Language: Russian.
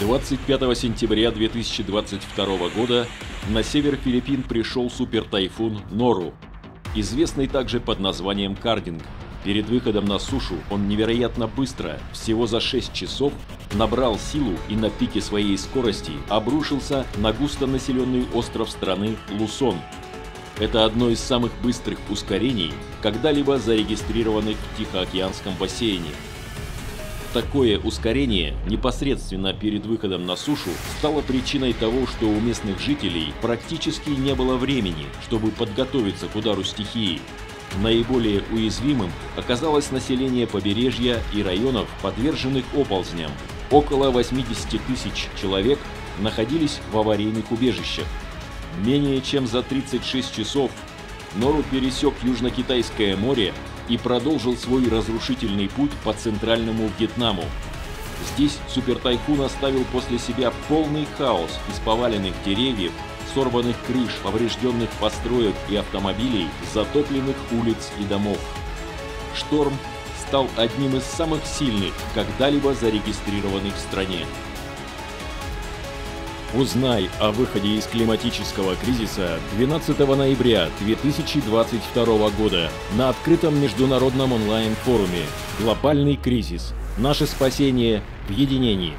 25 сентября 2022 года на север Филиппин пришел супертайфун Нору, известный также под названием Кардинг. Перед выходом на сушу он невероятно быстро, всего за 6 часов, набрал силу и на пике своей скорости обрушился на густонаселенный остров страны Лусон. Это одно из самых быстрых ускорений, когда-либо зарегистрированных в Тихоокеанском бассейне. Такое ускорение непосредственно перед выходом на сушу стало причиной того, что у местных жителей практически не было времени, чтобы подготовиться к удару стихии. Наиболее уязвимым оказалось население побережья и районов, подверженных оползням. Около 80 тысяч человек находились в аварийных убежищах. Менее чем за 36 часов Нору пересек Южно-Китайское море и продолжил свой разрушительный путь по центральному Вьетнаму. Здесь супертайфун оставил после себя полный хаос из поваленных деревьев, сорванных крыш, поврежденных построек и автомобилей, затопленных улиц и домов. Шторм стал одним из самых сильных, когда-либо зарегистрированных в стране. Узнай о выходе из климатического кризиса 12 ноября 2022 года на открытом международном онлайн-форуме «Глобальный кризис. Наше спасение в единении».